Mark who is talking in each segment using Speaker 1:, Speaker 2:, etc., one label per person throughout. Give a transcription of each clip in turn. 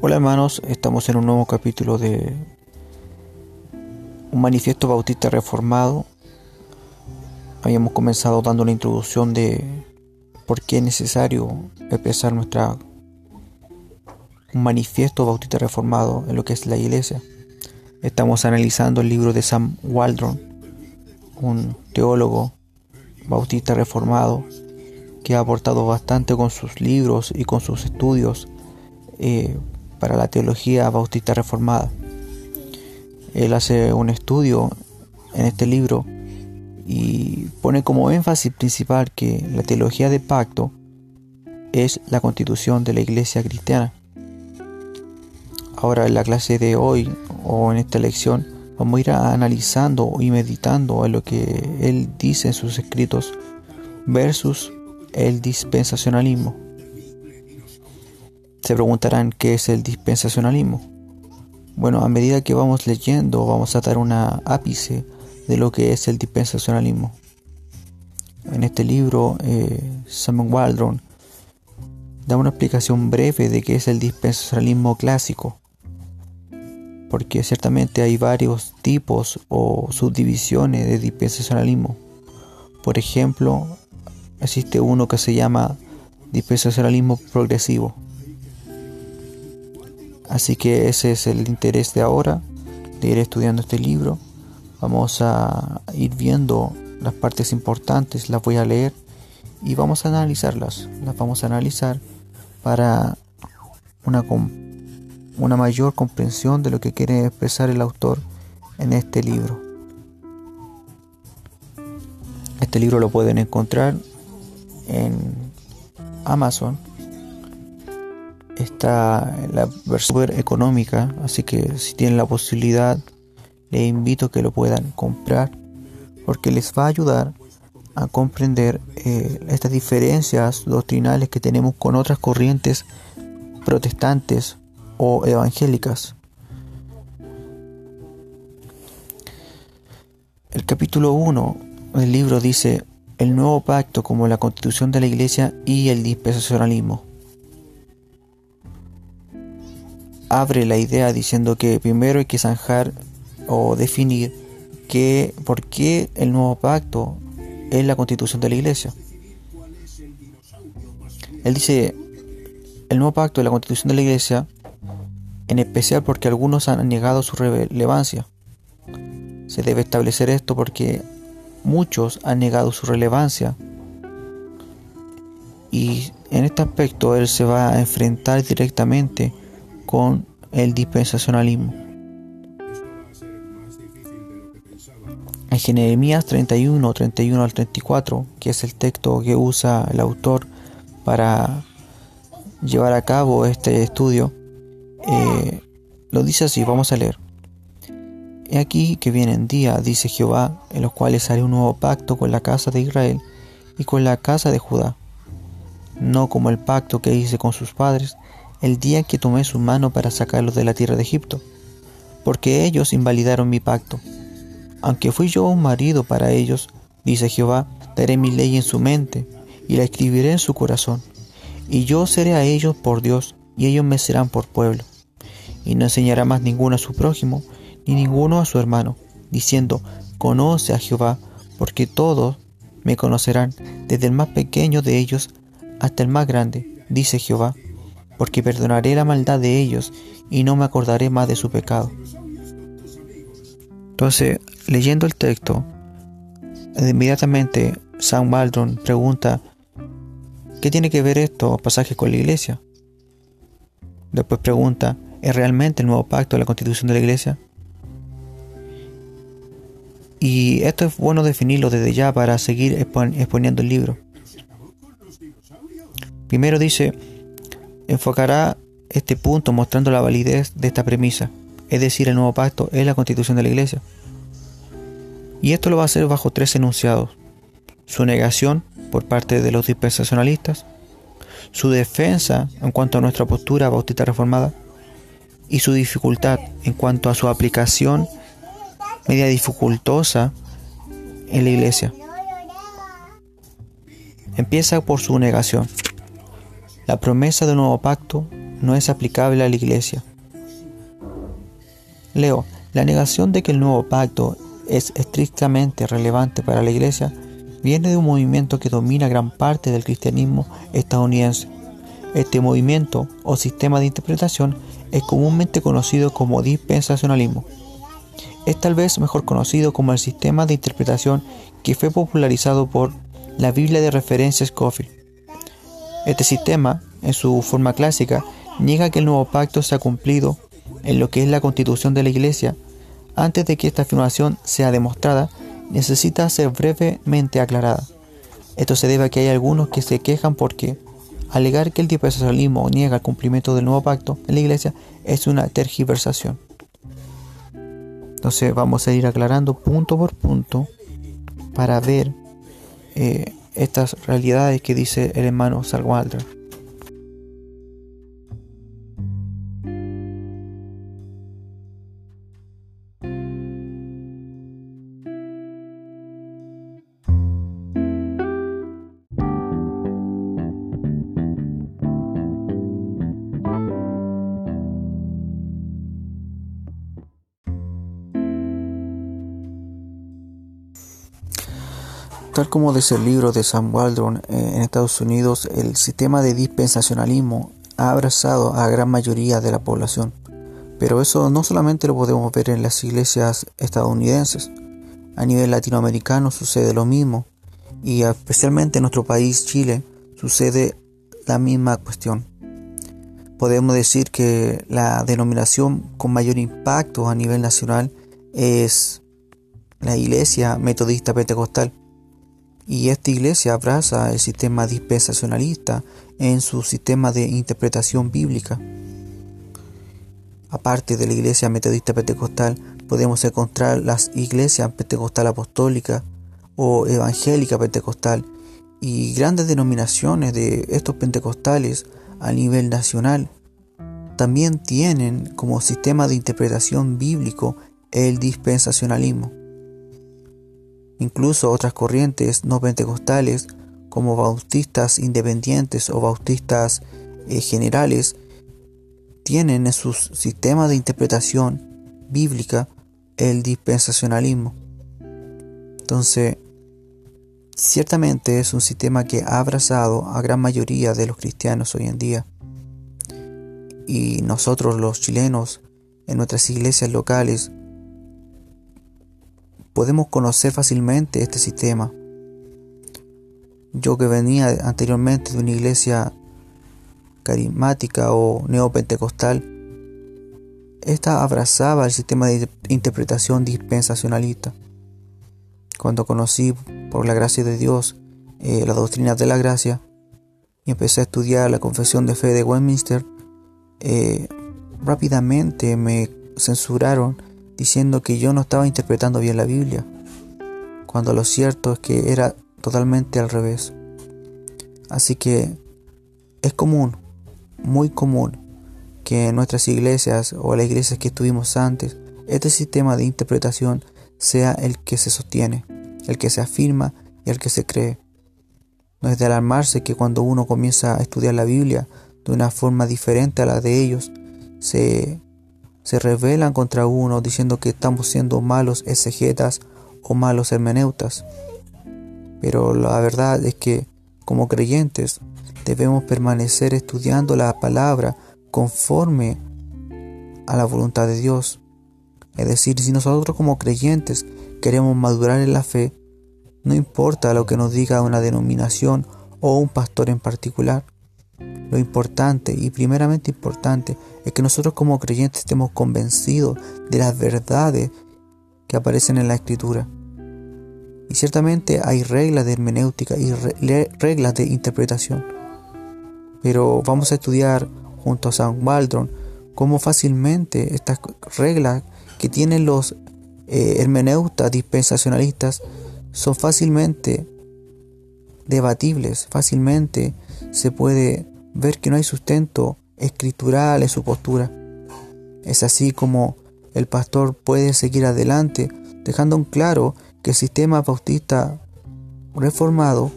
Speaker 1: Hola hermanos, estamos en un nuevo capítulo de un manifiesto bautista reformado. Habíamos comenzado dando una introducción de por qué es necesario expresar nuestra un manifiesto bautista reformado en lo que es la iglesia. Estamos analizando el libro de Sam Waldron, un teólogo bautista reformado que ha aportado bastante con sus libros y con sus estudios eh, para la teología bautista reformada. Él hace un estudio en este libro y pone como énfasis principal que la teología de pacto es la constitución de la iglesia cristiana. Ahora en la clase de hoy o en esta lección vamos a ir analizando y meditando en lo que él dice en sus escritos versus el dispensacionalismo. Se preguntarán qué es el dispensacionalismo. Bueno, a medida que vamos leyendo vamos a dar una ápice de lo que es el dispensacionalismo. En este libro, eh, Simon Waldron da una explicación breve de qué es el dispensacionalismo clásico, porque ciertamente hay varios tipos o subdivisiones de dispensacionalismo. Por ejemplo, existe uno que se llama dispensacionalismo progresivo Así que ese es el interés de ahora, de ir estudiando este libro. Vamos a ir viendo las partes importantes, las voy a leer y vamos a analizarlas. Las vamos a analizar para una, una mayor comprensión de lo que quiere expresar el autor en este libro. Este libro lo pueden encontrar en Amazon está la versión económica, así que si tienen la posibilidad, les invito a que lo puedan comprar porque les va a ayudar a comprender eh, estas diferencias doctrinales que tenemos con otras corrientes protestantes o evangélicas. El capítulo 1 del libro dice el nuevo pacto como la constitución de la iglesia y el dispensacionalismo. Abre la idea diciendo que primero hay que zanjar o definir que, por qué el nuevo pacto es la constitución de la iglesia. Él dice, el nuevo pacto es la constitución de la iglesia, en especial porque algunos han negado su relevancia. Se debe establecer esto porque muchos han negado su relevancia. Y en este aspecto él se va a enfrentar directamente con el dispensacionalismo. En Jeremías 31, 31 al 34, que es el texto que usa el autor para llevar a cabo este estudio, eh, lo dice así, vamos a leer. He aquí que vienen días, dice Jehová, en los cuales haré un nuevo pacto con la casa de Israel y con la casa de Judá, no como el pacto que hice con sus padres, el día que tomé su mano para sacarlos de la tierra de Egipto, porque ellos invalidaron mi pacto. Aunque fui yo un marido para ellos, dice Jehová, daré mi ley en su mente y la escribiré en su corazón. Y yo seré a ellos por Dios, y ellos me serán por pueblo. Y no enseñará más ninguno a su prójimo, ni ninguno a su hermano, diciendo, conoce a Jehová, porque todos me conocerán, desde el más pequeño de ellos hasta el más grande, dice Jehová porque perdonaré la maldad de ellos y no me acordaré más de su pecado. Entonces, leyendo el texto, inmediatamente San Waldron pregunta, ¿qué tiene que ver esto pasaje con la iglesia? Después pregunta, ¿es realmente el nuevo pacto de la constitución de la iglesia? Y esto es bueno definirlo desde ya para seguir exponiendo el libro. Primero dice, enfocará este punto mostrando la validez de esta premisa, es decir, el nuevo pacto es la constitución de la iglesia. Y esto lo va a hacer bajo tres enunciados. Su negación por parte de los dispensacionalistas, su defensa en cuanto a nuestra postura bautista reformada y su dificultad en cuanto a su aplicación media dificultosa en la iglesia. Empieza por su negación. La promesa del nuevo pacto no es aplicable a la Iglesia. Leo, la negación de que el nuevo pacto es estrictamente relevante para la Iglesia viene de un movimiento que domina gran parte del cristianismo estadounidense. Este movimiento o sistema de interpretación es comúnmente conocido como dispensacionalismo. Es tal vez mejor conocido como el sistema de interpretación que fue popularizado por la Biblia de referencia Scofield. Este sistema, en su forma clásica, niega que el nuevo pacto se ha cumplido en lo que es la constitución de la Iglesia. Antes de que esta afirmación sea demostrada, necesita ser brevemente aclarada. Esto se debe a que hay algunos que se quejan porque alegar que el dispensacionalismo niega el cumplimiento del nuevo pacto en la Iglesia es una tergiversación. Entonces vamos a ir aclarando punto por punto para ver eh, estas realidades que dice el hermano Salwaldra. Tal como dice el libro de Sam Waldron eh, en Estados Unidos, el sistema de dispensacionalismo ha abrazado a gran mayoría de la población. Pero eso no solamente lo podemos ver en las iglesias estadounidenses. A nivel latinoamericano sucede lo mismo. Y especialmente en nuestro país, Chile, sucede la misma cuestión. Podemos decir que la denominación con mayor impacto a nivel nacional es la Iglesia Metodista Pentecostal y esta iglesia abraza el sistema dispensacionalista en su sistema de interpretación bíblica. Aparte de la iglesia metodista pentecostal, podemos encontrar las iglesias pentecostal apostólica o evangélica pentecostal y grandes denominaciones de estos pentecostales a nivel nacional también tienen como sistema de interpretación bíblico el dispensacionalismo. Incluso otras corrientes no pentecostales, como bautistas independientes o bautistas eh, generales, tienen en su sistema de interpretación bíblica el dispensacionalismo. Entonces, ciertamente es un sistema que ha abrazado a gran mayoría de los cristianos hoy en día. Y nosotros los chilenos, en nuestras iglesias locales, podemos conocer fácilmente este sistema. Yo que venía anteriormente de una iglesia carismática o neopentecostal, esta abrazaba el sistema de interpretación dispensacionalista. Cuando conocí, por la gracia de Dios, eh, la doctrina de la gracia y empecé a estudiar la confesión de fe de Westminster, eh, rápidamente me censuraron diciendo que yo no estaba interpretando bien la Biblia, cuando lo cierto es que era totalmente al revés. Así que es común, muy común, que en nuestras iglesias o las iglesias que estuvimos antes, este sistema de interpretación sea el que se sostiene, el que se afirma y el que se cree. No es de alarmarse que cuando uno comienza a estudiar la Biblia de una forma diferente a la de ellos, se se rebelan contra uno diciendo que estamos siendo malos exegetas o malos hermeneutas. Pero la verdad es que como creyentes debemos permanecer estudiando la palabra conforme a la voluntad de Dios. Es decir, si nosotros como creyentes queremos madurar en la fe, no importa lo que nos diga una denominación o un pastor en particular. Lo importante y primeramente importante es que nosotros como creyentes estemos convencidos de las verdades que aparecen en la escritura. Y ciertamente hay reglas de hermenéutica y reglas de interpretación. Pero vamos a estudiar junto a San Waldron cómo fácilmente estas reglas que tienen los eh, hermeneutas dispensacionalistas son fácilmente debatibles, fácilmente se puede ver que no hay sustento escritural en su postura. Es así como el pastor puede seguir adelante, dejando en claro que el sistema bautista reformado,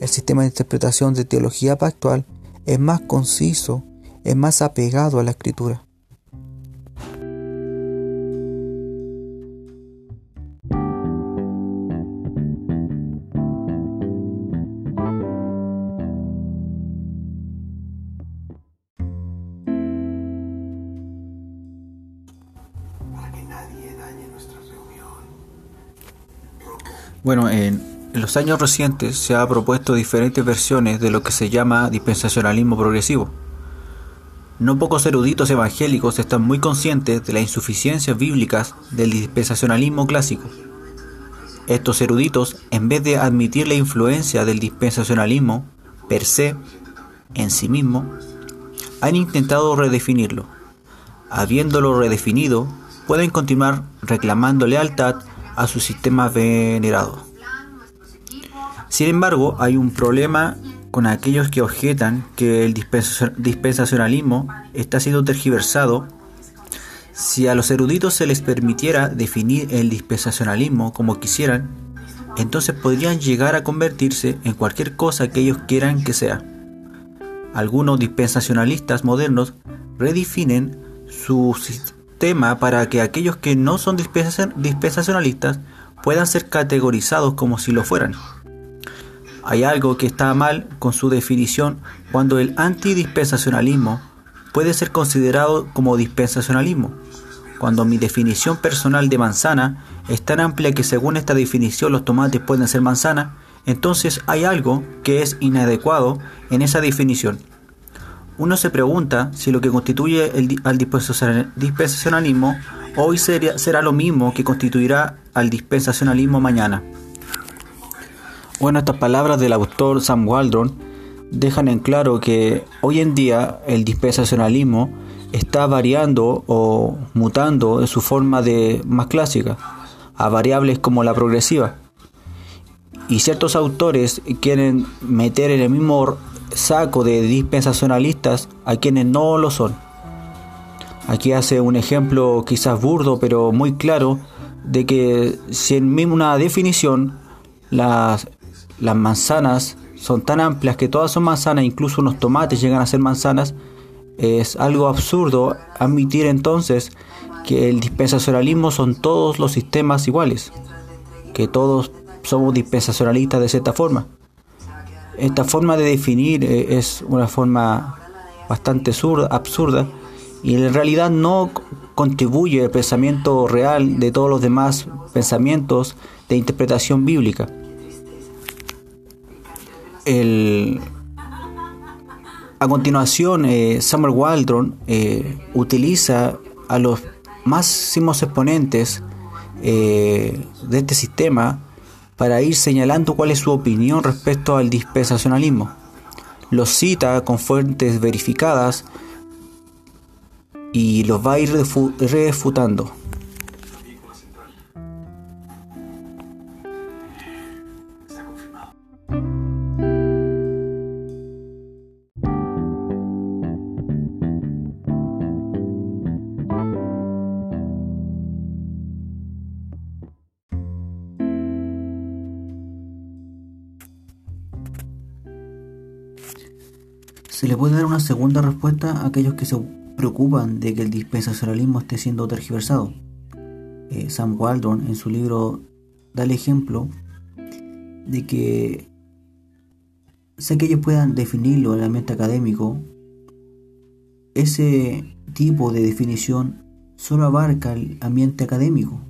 Speaker 1: el sistema de interpretación de teología pactual, es más conciso es más apegado a la escritura. Bueno, en, los años recientes se ha propuesto diferentes versiones de lo que se llama dispensacionalismo progresivo. No pocos eruditos evangélicos están muy conscientes de las insuficiencias bíblicas del dispensacionalismo clásico. Estos eruditos, en vez de admitir la influencia del dispensacionalismo per se, en sí mismo, han intentado redefinirlo. Habiéndolo redefinido, pueden continuar reclamando lealtad a su sistema venerado. Sin embargo, hay un problema con aquellos que objetan que el dispensacionalismo está siendo tergiversado. Si a los eruditos se les permitiera definir el dispensacionalismo como quisieran, entonces podrían llegar a convertirse en cualquier cosa que ellos quieran que sea. Algunos dispensacionalistas modernos redefinen su tema para que aquellos que no son dispensacionalistas puedan ser categorizados como si lo fueran. Hay algo que está mal con su definición cuando el antidispensacionalismo puede ser considerado como dispensacionalismo, cuando mi definición personal de manzana es tan amplia que según esta definición los tomates pueden ser manzana, entonces hay algo que es inadecuado en esa definición uno se pregunta si lo que constituye el, al dispensacionalismo hoy será lo mismo que constituirá al dispensacionalismo mañana. Bueno, estas palabras del autor Sam Waldron dejan en claro que hoy en día el dispensacionalismo está variando o mutando en su forma de más clásica a variables como la progresiva. Y ciertos autores quieren meter en el mismo saco de dispensacionalistas a quienes no lo son. Aquí hace un ejemplo quizás burdo, pero muy claro, de que si en una definición las, las manzanas son tan amplias que todas son manzanas, incluso unos tomates llegan a ser manzanas, es algo absurdo admitir entonces que el dispensacionalismo son todos los sistemas iguales, que todos somos dispensacionalistas de cierta forma. Esta forma de definir eh, es una forma bastante absurda y en realidad no contribuye al pensamiento real de todos los demás pensamientos de interpretación bíblica. a continuación, eh, Samuel Waldron eh, utiliza a los máximos exponentes de este sistema para ir señalando cuál es su opinión respecto al dispensacionalismo. Los cita con fuentes verificadas y los va a ir refutando. Se le puede dar una segunda respuesta a aquellos que se preocupan de que el dispensacionalismo esté siendo tergiversado. Eh, Sam Waldron en su libro da el ejemplo de que sé que ellos puedan definirlo en el ambiente académico, ese tipo de definición solo abarca el ambiente académico,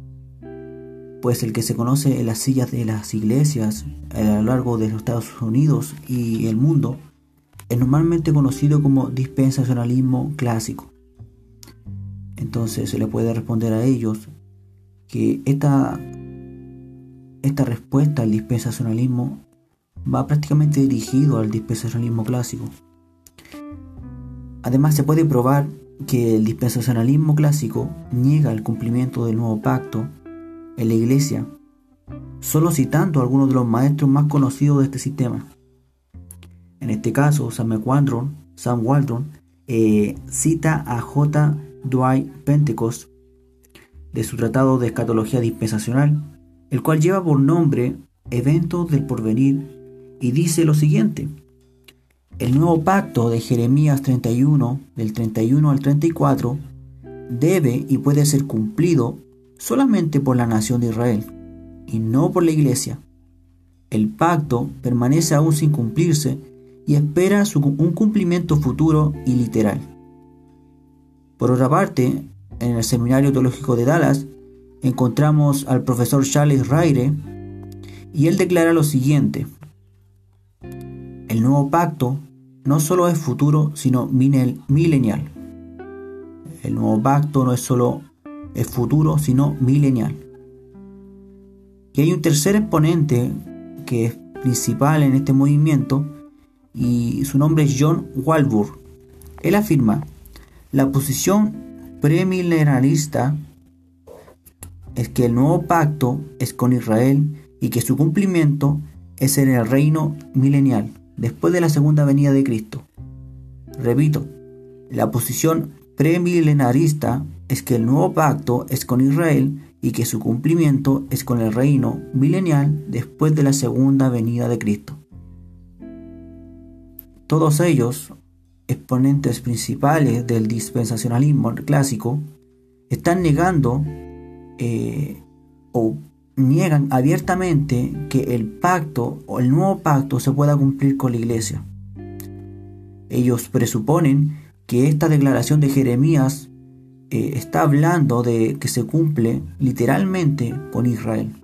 Speaker 1: pues el que se conoce en las sillas de las iglesias a lo largo de los Estados Unidos y el mundo es normalmente conocido como dispensacionalismo clásico. Entonces se le puede responder a ellos que esta, esta respuesta al dispensacionalismo va prácticamente dirigido al dispensacionalismo clásico. Además se puede probar que el dispensacionalismo clásico niega el cumplimiento del nuevo pacto en la iglesia, solo citando a algunos de los maestros más conocidos de este sistema. En este caso, Sam Sam Waldron eh, cita a J. Dwight Pentecost de su tratado de escatología dispensacional, el cual lleva por nombre Eventos del Porvenir y dice lo siguiente. El nuevo pacto de Jeremías 31, del 31 al 34, debe y puede ser cumplido solamente por la nación de Israel y no por la iglesia. El pacto permanece aún sin cumplirse y espera un cumplimiento futuro y literal. Por otra parte, en el Seminario Teológico de Dallas encontramos al profesor Charles Raire y él declara lo siguiente. El nuevo pacto no solo es futuro, sino milenial. El nuevo pacto no es solo es futuro, sino milenial. Y hay un tercer exponente que es principal en este movimiento y su nombre es John Walbur. Él afirma, la posición premilenarista es que el nuevo pacto es con Israel y que su cumplimiento es en el reino milenial, después de la segunda venida de Cristo. Repito, la posición premilenarista es que el nuevo pacto es con Israel y que su cumplimiento es con el reino milenial después de la segunda venida de Cristo. Todos ellos, exponentes principales del dispensacionalismo clásico, están negando eh, o niegan abiertamente que el pacto o el nuevo pacto se pueda cumplir con la iglesia. Ellos presuponen que esta declaración de Jeremías eh, está hablando de que se cumple literalmente con Israel.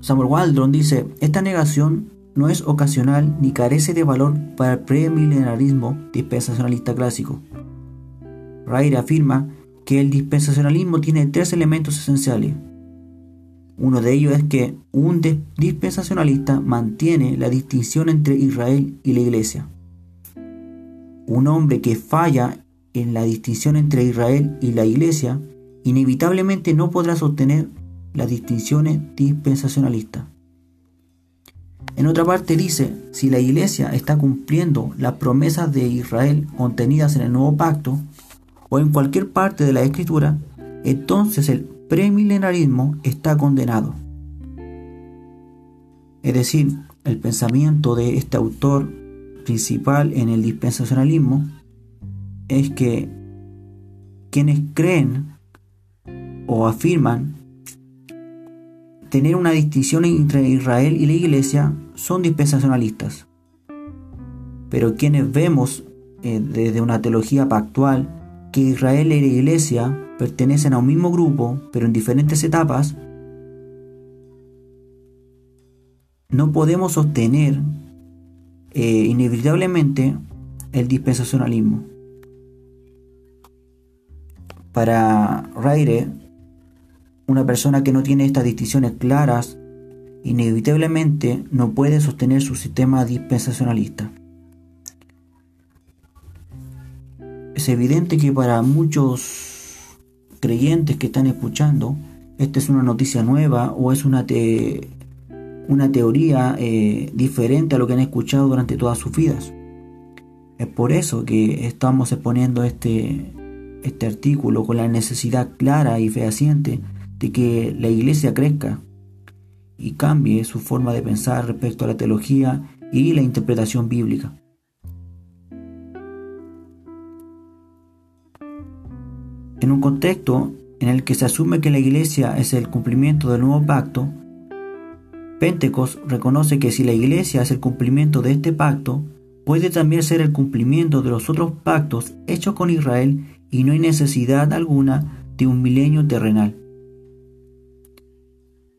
Speaker 1: Samuel Waldron dice, esta negación no es ocasional ni carece de valor para el premilenarismo dispensacionalista clásico. Raire afirma que el dispensacionalismo tiene tres elementos esenciales. Uno de ellos es que un dispensacionalista mantiene la distinción entre Israel y la iglesia. Un hombre que falla en la distinción entre Israel y la iglesia inevitablemente no podrá sostener las distinciones dispensacionalistas. En otra parte dice, si la iglesia está cumpliendo las promesas de Israel contenidas en el nuevo pacto, o en cualquier parte de la escritura, entonces el premilenarismo está condenado. Es decir, el pensamiento de este autor principal en el dispensacionalismo es que quienes creen o afirman tener una distinción entre Israel y la iglesia son dispensacionalistas. Pero quienes vemos eh, desde una teología pactual que Israel y la Iglesia pertenecen a un mismo grupo, pero en diferentes etapas, no podemos sostener eh, inevitablemente el dispensacionalismo. Para Raire, una persona que no tiene estas distinciones claras, inevitablemente no puede sostener su sistema dispensacionalista. Es evidente que para muchos creyentes que están escuchando, esta es una noticia nueva o es una, una teoría eh, diferente a lo que han escuchado durante todas sus vidas. Es por eso que estamos exponiendo este, este artículo con la necesidad clara y fehaciente de que la iglesia crezca y cambie su forma de pensar respecto a la teología y la interpretación bíblica. En un contexto en el que se asume que la iglesia es el cumplimiento del nuevo pacto, Pentecost reconoce que si la iglesia es el cumplimiento de este pacto, puede también ser el cumplimiento de los otros pactos hechos con Israel y no hay necesidad alguna de un milenio terrenal.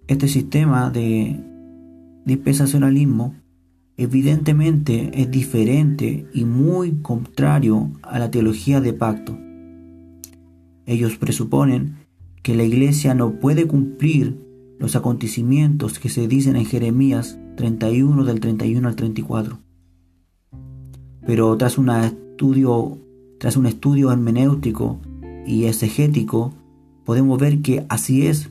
Speaker 1: Este sistema de dispensacionalismo evidentemente es diferente y muy contrario a la teología de pacto. Ellos presuponen que la iglesia no puede cumplir los acontecimientos que se dicen en Jeremías 31 del 31 al 34. Pero tras, estudio, tras un estudio hermenéutico y exegético, podemos ver que así es,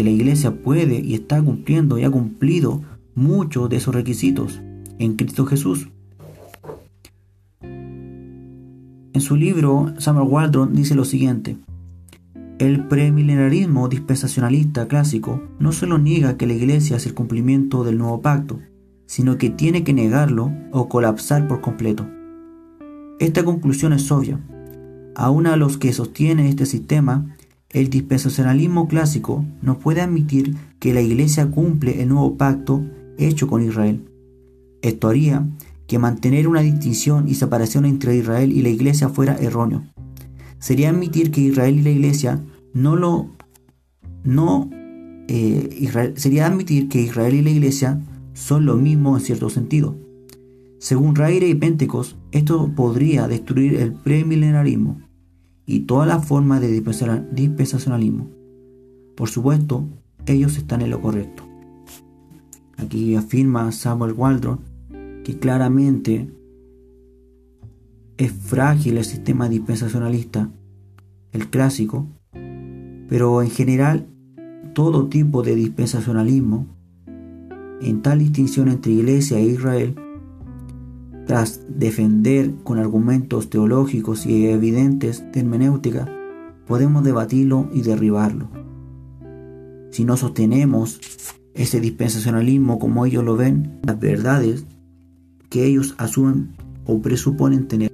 Speaker 1: que la iglesia puede y está cumpliendo y ha cumplido muchos de esos requisitos en Cristo Jesús. En su libro, Samuel Waldron dice lo siguiente, el premilenarismo dispensacionalista clásico no solo niega que la Iglesia es el cumplimiento del nuevo pacto, sino que tiene que negarlo o colapsar por completo. Esta conclusión es obvia. Aún a los que sostienen este sistema, el dispensacionalismo clásico no puede admitir que la Iglesia cumple el nuevo pacto hecho con Israel. Esto haría que mantener una distinción y separación entre Israel y la Iglesia fuera erróneo. Sería admitir que Israel y la Iglesia no lo no eh, sería admitir que Israel y la Iglesia son lo mismo en cierto sentido. Según Raire y Pentecost, esto podría destruir el premilenarismo y toda la forma de dispensacionalismo. Por supuesto, ellos están en lo correcto. Aquí afirma Samuel Waldron que claramente es frágil el sistema dispensacionalista, el clásico, pero en general todo tipo de dispensacionalismo, en tal distinción entre Iglesia e Israel, tras defender con argumentos teológicos y evidentes de hermenéutica, podemos debatirlo y derribarlo. Si no sostenemos ese dispensacionalismo como ellos lo ven, las verdades que ellos asumen o presuponen tener.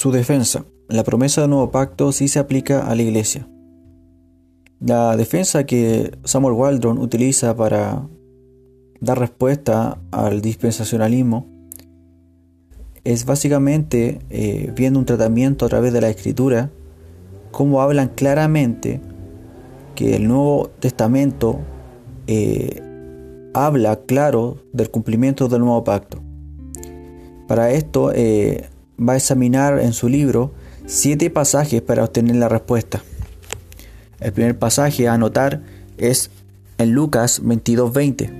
Speaker 1: Su defensa. La promesa del nuevo pacto sí se aplica a la iglesia. La defensa que Samuel Waldron utiliza para dar respuesta al dispensacionalismo es básicamente eh, viendo un tratamiento a través de la escritura, como hablan claramente que el Nuevo Testamento eh, habla claro del cumplimiento del nuevo pacto. Para esto, eh, va a examinar en su libro siete pasajes para obtener la respuesta. El primer pasaje a anotar es en Lucas 22:20.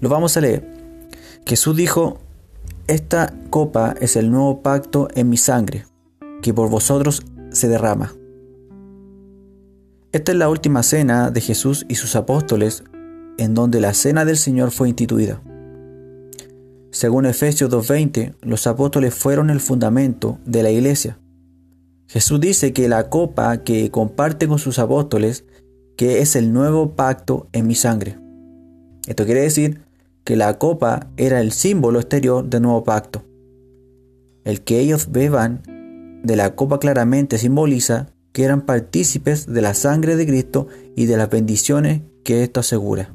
Speaker 1: Lo vamos a leer. Jesús dijo, esta copa es el nuevo pacto en mi sangre, que por vosotros se derrama. Esta es la última cena de Jesús y sus apóstoles, en donde la cena del Señor fue instituida. Según Efesios 2.20, los apóstoles fueron el fundamento de la iglesia. Jesús dice que la copa que comparte con sus apóstoles, que es el nuevo pacto en mi sangre. Esto quiere decir que la copa era el símbolo exterior del nuevo pacto. El que ellos beban de la copa claramente simboliza que eran partícipes de la sangre de Cristo y de las bendiciones que esto asegura.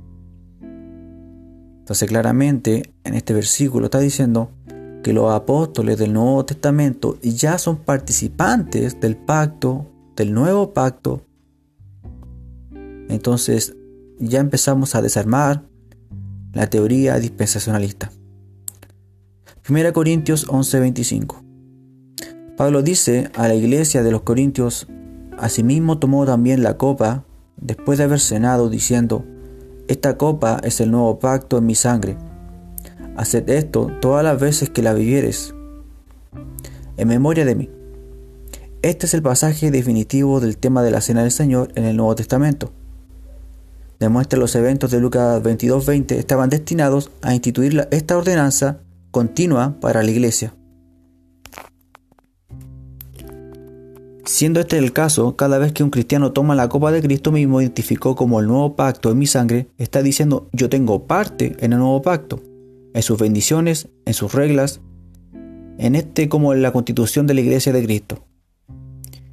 Speaker 1: Entonces claramente en este versículo está diciendo que los apóstoles del Nuevo Testamento ya son participantes del pacto, del nuevo pacto. Entonces ya empezamos a desarmar la teoría dispensacionalista. 1 Corintios 11:25. Pablo dice a la iglesia de los Corintios, asimismo tomó también la copa después de haber cenado, diciendo, esta copa es el nuevo pacto en mi sangre. Haced esto todas las veces que la vivieres, en memoria de mí. Este es el pasaje definitivo del tema de la cena del Señor en el Nuevo Testamento. Demuestra los eventos de Lucas 22:20 estaban destinados a instituir esta ordenanza continua para la iglesia. Siendo este el caso, cada vez que un cristiano toma la copa de Cristo mismo identificó como el nuevo pacto en mi sangre, está diciendo yo tengo parte en el nuevo pacto, en sus bendiciones, en sus reglas, en este como en la constitución de la iglesia de Cristo.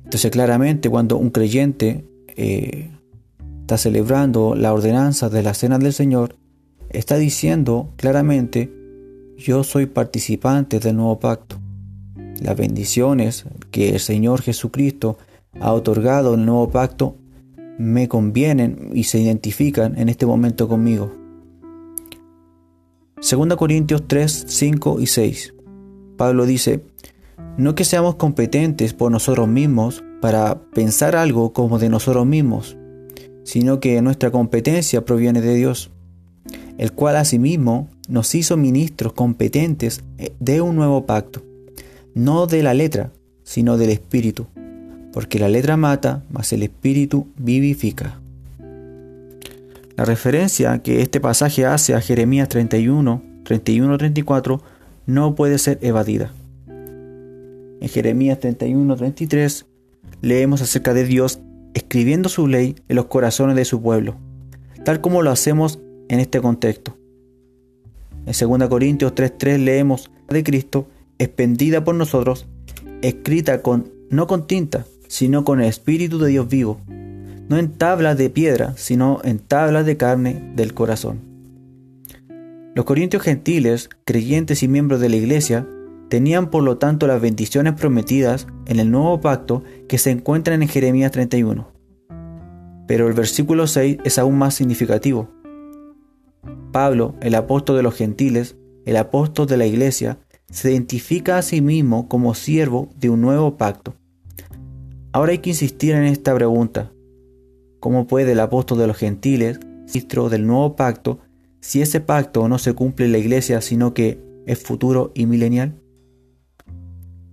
Speaker 1: Entonces claramente cuando un creyente eh, está celebrando la ordenanza de la cena del Señor, está diciendo claramente yo soy participante del nuevo pacto las bendiciones que el Señor Jesucristo ha otorgado en el nuevo pacto me convienen y se identifican en este momento conmigo. 2 Corintios 3, 5 y 6. Pablo dice, no que seamos competentes por nosotros mismos para pensar algo como de nosotros mismos, sino que nuestra competencia proviene de Dios, el cual asimismo nos hizo ministros competentes de un nuevo pacto, no de la letra, sino del espíritu, porque la letra mata, mas el espíritu vivifica. La referencia que este pasaje hace a Jeremías 31, 31-34 no puede ser evadida. En Jeremías 31-33 leemos acerca de Dios escribiendo su ley en los corazones de su pueblo, tal como lo hacemos en este contexto. En 2 Corintios 3:3 leemos de Cristo expendida por nosotros, escrita con no con tinta, sino con el espíritu de Dios vivo, no en tablas de piedra, sino en tablas de carne del corazón. Los corintios gentiles, creyentes y miembros de la iglesia, tenían por lo tanto las bendiciones prometidas en el nuevo pacto que se encuentran en Jeremías 31. Pero el versículo 6 es aún más significativo. Pablo, el apóstol de los gentiles, el apóstol de la iglesia, se identifica a sí mismo como siervo de un nuevo pacto. Ahora hay que insistir en esta pregunta. ¿Cómo puede el apóstol de los gentiles, ministro del nuevo pacto, si ese pacto no se cumple en la iglesia, sino que es futuro y milenial?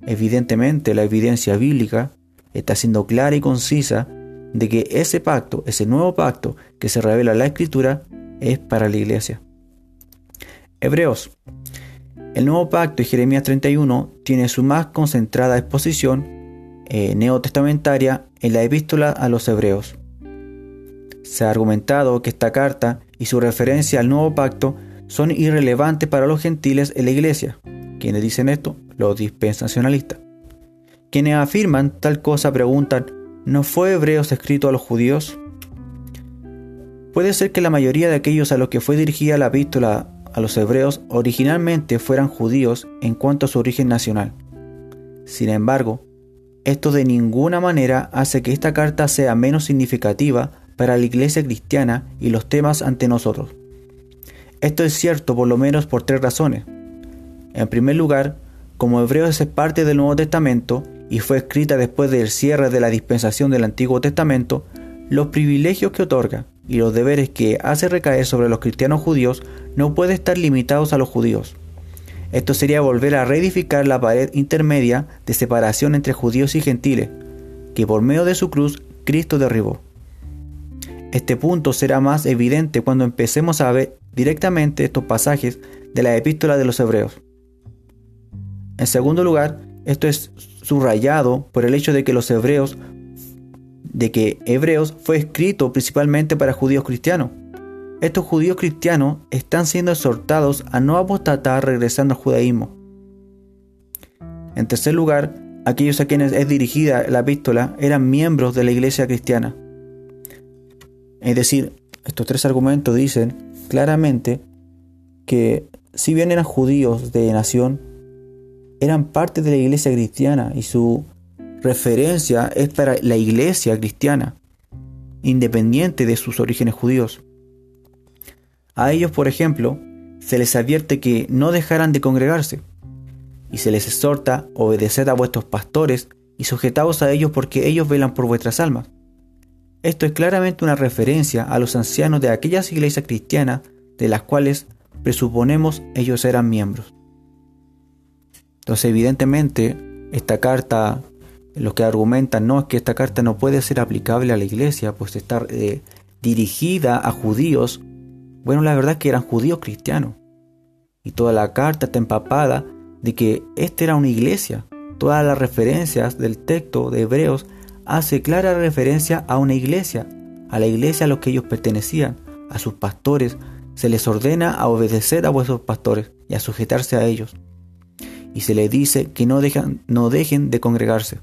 Speaker 1: Evidentemente, la evidencia bíblica está siendo clara y concisa de que ese pacto, ese nuevo pacto que se revela en la Escritura, es para la iglesia. Hebreos. El nuevo pacto de Jeremías 31 tiene su más concentrada exposición eh, neotestamentaria en la epístola a los hebreos. Se ha argumentado que esta carta y su referencia al nuevo pacto son irrelevantes para los gentiles en la iglesia. ¿Quiénes dicen esto? Los dispensacionalistas. Quienes afirman tal cosa preguntan, ¿no fue Hebreos escrito a los judíos? Puede ser que la mayoría de aquellos a los que fue dirigida la epístola a los hebreos originalmente fueran judíos en cuanto a su origen nacional. Sin embargo, esto de ninguna manera hace que esta carta sea menos significativa para la iglesia cristiana y los temas ante nosotros. Esto es cierto por lo menos por tres razones. En primer lugar, como Hebreos es parte del Nuevo Testamento y fue escrita después del cierre de la dispensación del Antiguo Testamento, los privilegios que otorga y los deberes que hace recaer sobre los cristianos judíos no pueden estar limitados a los judíos. Esto sería volver a reedificar la pared intermedia de separación entre judíos y gentiles, que por medio de su cruz Cristo derribó. Este punto será más evidente cuando empecemos a ver directamente estos pasajes de la epístola de los hebreos. En segundo lugar, esto es subrayado por el hecho de que los hebreos de que Hebreos fue escrito principalmente para judíos cristianos. Estos judíos cristianos están siendo exhortados a no apostatar regresando al judaísmo. En tercer lugar, aquellos a quienes es dirigida la epístola eran miembros de la iglesia cristiana. Es decir, estos tres argumentos dicen claramente que si bien eran judíos de nación, eran parte de la iglesia cristiana y su referencia es para la iglesia cristiana, independiente de sus orígenes judíos. A ellos, por ejemplo, se les advierte que no dejaran de congregarse, y se les exhorta obedeced a vuestros pastores y sujetaos a ellos porque ellos velan por vuestras almas. Esto es claramente una referencia a los ancianos de aquellas iglesias cristianas de las cuales presuponemos ellos eran miembros. Entonces, evidentemente, esta carta los que argumentan no es que esta carta no puede ser aplicable a la iglesia, pues está eh, dirigida a judíos. Bueno, la verdad es que eran judíos cristianos. Y toda la carta está empapada de que esta era una iglesia. Todas las referencias del texto de Hebreos hace clara referencia a una iglesia, a la iglesia a los que ellos pertenecían, a sus pastores. Se les ordena a obedecer a vuestros pastores y a sujetarse a ellos. Y se les dice que no, no dejen de congregarse.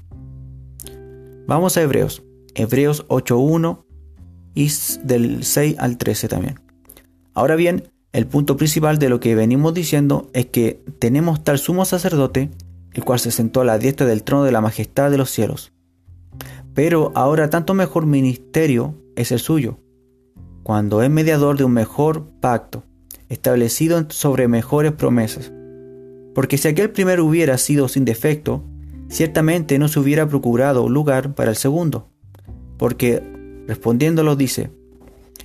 Speaker 1: Vamos a Hebreos. Hebreos 8.1 y del 6 al 13 también. Ahora bien, el punto principal de lo que venimos diciendo es que tenemos tal sumo sacerdote, el cual se sentó a la diestra del trono de la majestad de los cielos. Pero ahora tanto mejor ministerio es el suyo, cuando es mediador de un mejor pacto, establecido sobre mejores promesas. Porque si aquel primero hubiera sido sin defecto, ciertamente no se hubiera procurado lugar para el segundo. Porque respondiéndolo dice,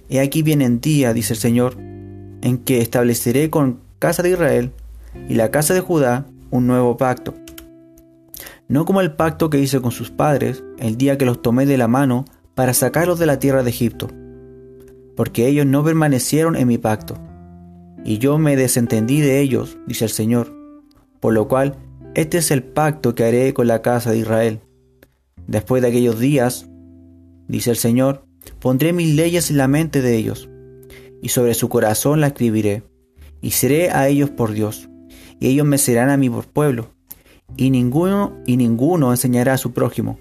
Speaker 1: He aquí viene en día, dice el Señor, en que estableceré con casa de Israel y la casa de Judá un nuevo pacto. No como el pacto que hice con sus padres el día que los tomé de la mano para sacarlos de la tierra de Egipto, porque ellos no permanecieron en mi pacto, y yo me desentendí de ellos, dice el Señor, por lo cual este es el pacto que haré con la casa de Israel. Después de aquellos días, dice el Señor, pondré mis leyes en la mente de ellos, y sobre su corazón la escribiré, y seré a ellos por Dios, y ellos me serán a mí por pueblo, y ninguno y ninguno enseñará a su prójimo,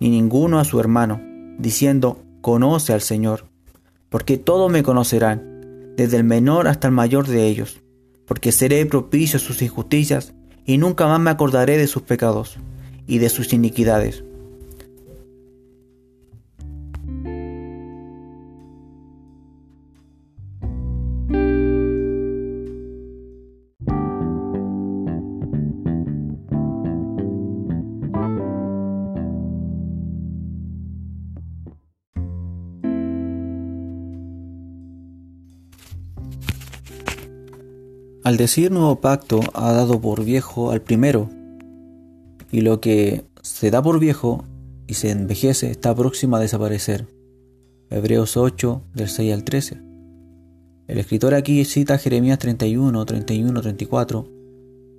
Speaker 1: ni ninguno a su hermano, diciendo, conoce al Señor, porque todos me conocerán, desde el menor hasta el mayor de ellos, porque seré propicio a sus injusticias, y nunca más me acordaré de sus pecados y de sus iniquidades. Al decir nuevo pacto ha dado por viejo al primero, y lo que se da por viejo y se envejece está próximo a desaparecer. Hebreos 8, del 6 al 13. El escritor aquí cita Jeremías 31, 31, 34,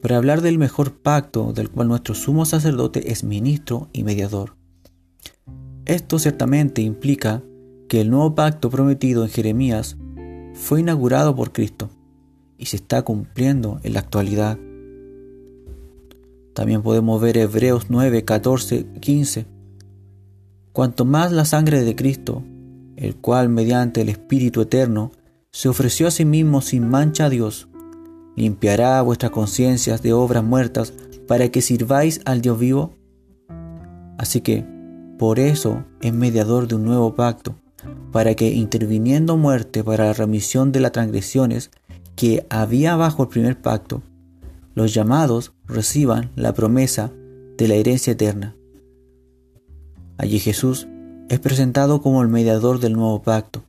Speaker 1: para hablar del mejor pacto del cual nuestro sumo sacerdote es ministro y mediador. Esto ciertamente implica que el nuevo pacto prometido en Jeremías fue inaugurado por Cristo y se está cumpliendo en la actualidad. También podemos ver Hebreos 9, 14, 15. Cuanto más la sangre de Cristo, el cual mediante el Espíritu Eterno se ofreció a sí mismo sin mancha a Dios, limpiará vuestras conciencias de obras muertas para que sirváis al Dios vivo. Así que, por eso es mediador de un nuevo pacto, para que interviniendo muerte para la remisión de las transgresiones, que había bajo el primer pacto, los llamados reciban la promesa de la herencia eterna. Allí Jesús es presentado como el mediador del nuevo pacto,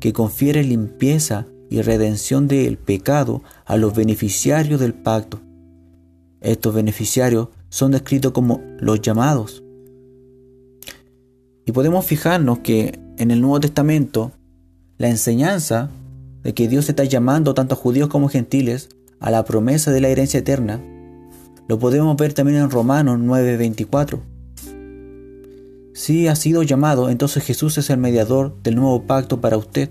Speaker 1: que confiere limpieza y redención del pecado a los beneficiarios del pacto. Estos beneficiarios son descritos como los llamados. Y podemos fijarnos que en el Nuevo Testamento la enseñanza de que Dios está llamando tanto a judíos como gentiles a la promesa de la herencia eterna, lo podemos ver también en Romanos 9:24. Si ha sido llamado, entonces Jesús es el mediador del nuevo pacto para usted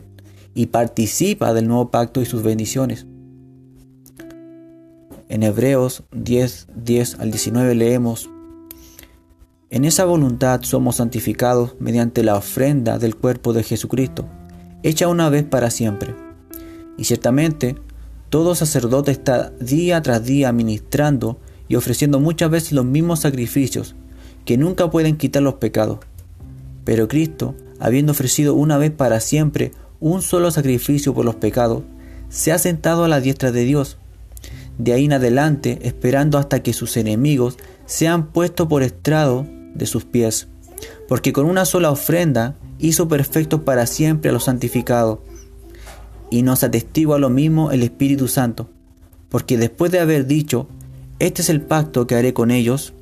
Speaker 1: y participa del nuevo pacto y sus bendiciones. En Hebreos 10, 10 al 19 leemos, En esa voluntad somos santificados mediante la ofrenda del cuerpo de Jesucristo, hecha una vez para siempre y ciertamente, todo sacerdote está día tras día ministrando y ofreciendo muchas veces los mismos sacrificios que nunca pueden quitar los pecados. Pero Cristo, habiendo ofrecido una vez para siempre un solo sacrificio por los pecados, se ha sentado a la diestra de Dios. De ahí en adelante, esperando hasta que sus enemigos sean puestos por estrado de sus pies. Porque con una sola ofrenda hizo perfecto para siempre a los santificados y nos atestigua lo mismo el Espíritu Santo, porque después de haber dicho, este es el pacto que haré con ellos,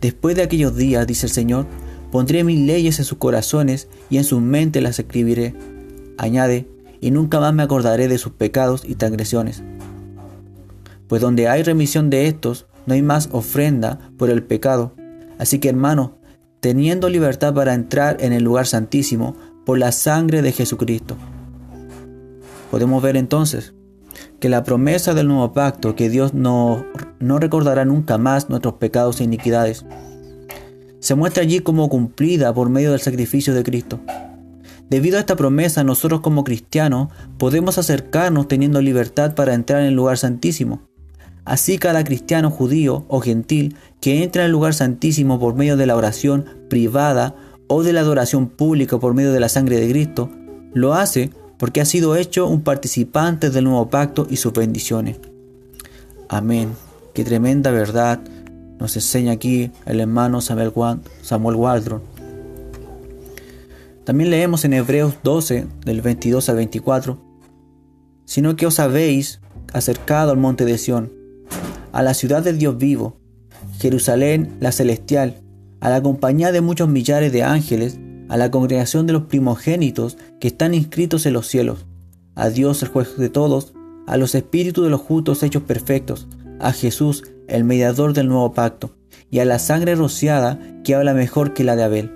Speaker 1: después de aquellos días, dice el Señor, pondré mis leyes en sus corazones y en sus mentes las escribiré. Añade, y nunca más me acordaré de sus pecados y transgresiones. Pues donde hay remisión de estos, no hay más ofrenda por el pecado. Así que hermanos, teniendo libertad para entrar en el lugar santísimo por la sangre de Jesucristo Podemos ver entonces que la promesa del nuevo pacto, que Dios no, no recordará nunca más nuestros pecados e iniquidades, se muestra allí como cumplida por medio del sacrificio de Cristo. Debido a esta promesa, nosotros como cristianos podemos acercarnos teniendo libertad para entrar en el lugar santísimo. Así cada cristiano judío o gentil que entra en el lugar santísimo por medio de la oración privada o de la adoración pública por medio de la sangre de Cristo, lo hace porque ha sido hecho un participante del nuevo pacto y sus bendiciones. Amén. Qué tremenda verdad nos enseña aquí el hermano Samuel Waldron. También leemos en Hebreos 12, del 22 al 24, sino que os habéis acercado al monte de Sión, a la ciudad del Dios vivo, Jerusalén la celestial, a la compañía de muchos millares de ángeles, a la congregación de los primogénitos que están inscritos en los cielos, a Dios el juez de todos, a los espíritus de los justos hechos perfectos, a Jesús, el mediador del nuevo pacto, y a la sangre rociada que habla mejor que la de Abel.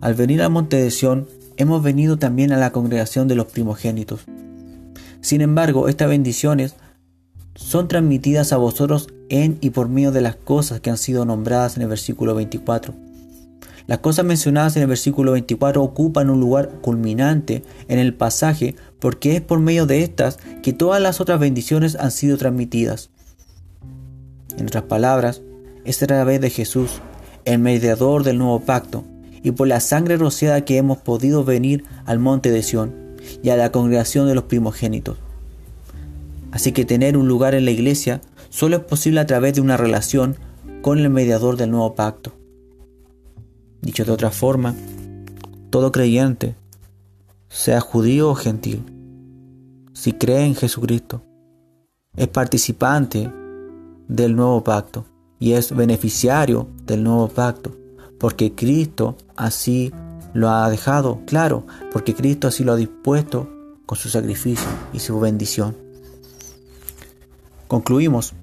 Speaker 1: Al venir al monte de Sión, hemos venido también a la congregación de los primogénitos. Sin embargo, estas bendiciones son transmitidas a vosotros en y por medio de las cosas que han sido nombradas en el versículo 24. Las cosas mencionadas en el versículo 24 ocupan un lugar culminante en el pasaje porque es por medio de estas que todas las otras bendiciones han sido transmitidas. En otras palabras, es a través de Jesús, el mediador del nuevo pacto, y por la sangre rociada que hemos podido venir al monte de Sión y a la congregación de los primogénitos. Así que tener un lugar en la iglesia solo es posible a través de una relación con el mediador del nuevo pacto. Dicho de otra forma, todo creyente, sea judío o gentil, si cree en Jesucristo, es participante del nuevo pacto y es beneficiario del nuevo pacto, porque Cristo así lo ha dejado claro, porque Cristo así lo ha dispuesto con su sacrificio y su bendición. Concluimos.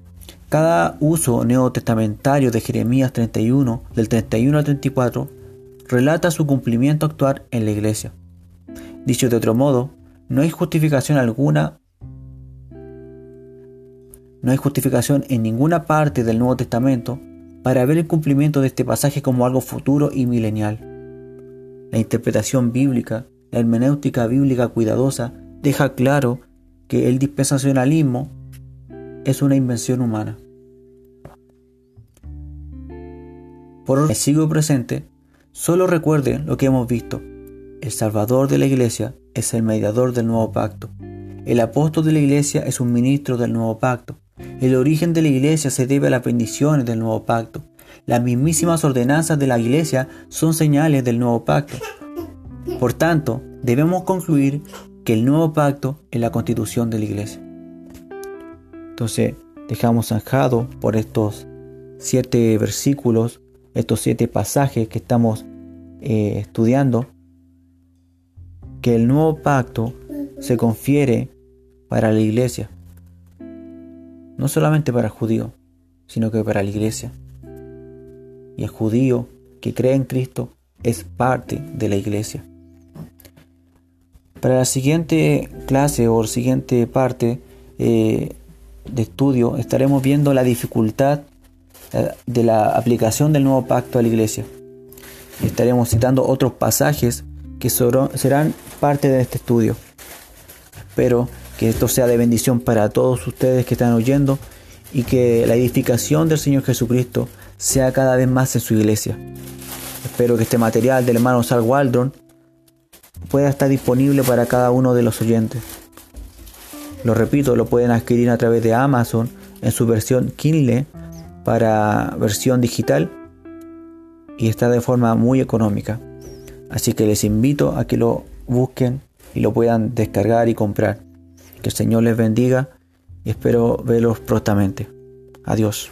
Speaker 1: Cada uso neotestamentario de Jeremías 31, del 31 al 34, relata su cumplimiento actual en la iglesia. Dicho de otro modo, no hay justificación alguna, no hay justificación en ninguna parte del Nuevo Testamento para ver el cumplimiento de este pasaje como algo futuro y milenial. La interpretación bíblica, la hermenéutica bíblica cuidadosa, deja claro que el dispensacionalismo es una invención humana. Por el siglo presente, solo recuerden lo que hemos visto. El Salvador de la Iglesia es el mediador del nuevo pacto. El apóstol de la Iglesia es un ministro del nuevo pacto. El origen de la Iglesia se debe a las bendiciones del nuevo pacto. Las mismísimas ordenanzas de la Iglesia son señales del nuevo pacto. Por tanto, debemos concluir que el nuevo pacto es la constitución de la Iglesia. Entonces dejamos zanjado por estos siete versículos, estos siete pasajes que estamos eh, estudiando, que el nuevo pacto se confiere para la iglesia. No solamente para el judío, sino que para la iglesia. Y el judío que cree en Cristo es parte de la iglesia. Para la siguiente clase o siguiente parte, eh, de estudio estaremos viendo la dificultad eh, de la aplicación del nuevo pacto a la iglesia. Estaremos citando otros pasajes que serán parte de este estudio. Espero que esto sea de bendición para todos ustedes que están oyendo y que la edificación del Señor Jesucristo sea cada vez más en su iglesia. Espero que este material del hermano Sal Waldron pueda estar disponible para cada uno de los oyentes. Lo repito, lo pueden adquirir a través de Amazon en su versión Kindle para versión digital y está de forma muy económica. Así que les invito a que lo busquen y lo puedan descargar y comprar. Que el Señor les bendiga y espero verlos prontamente. Adiós.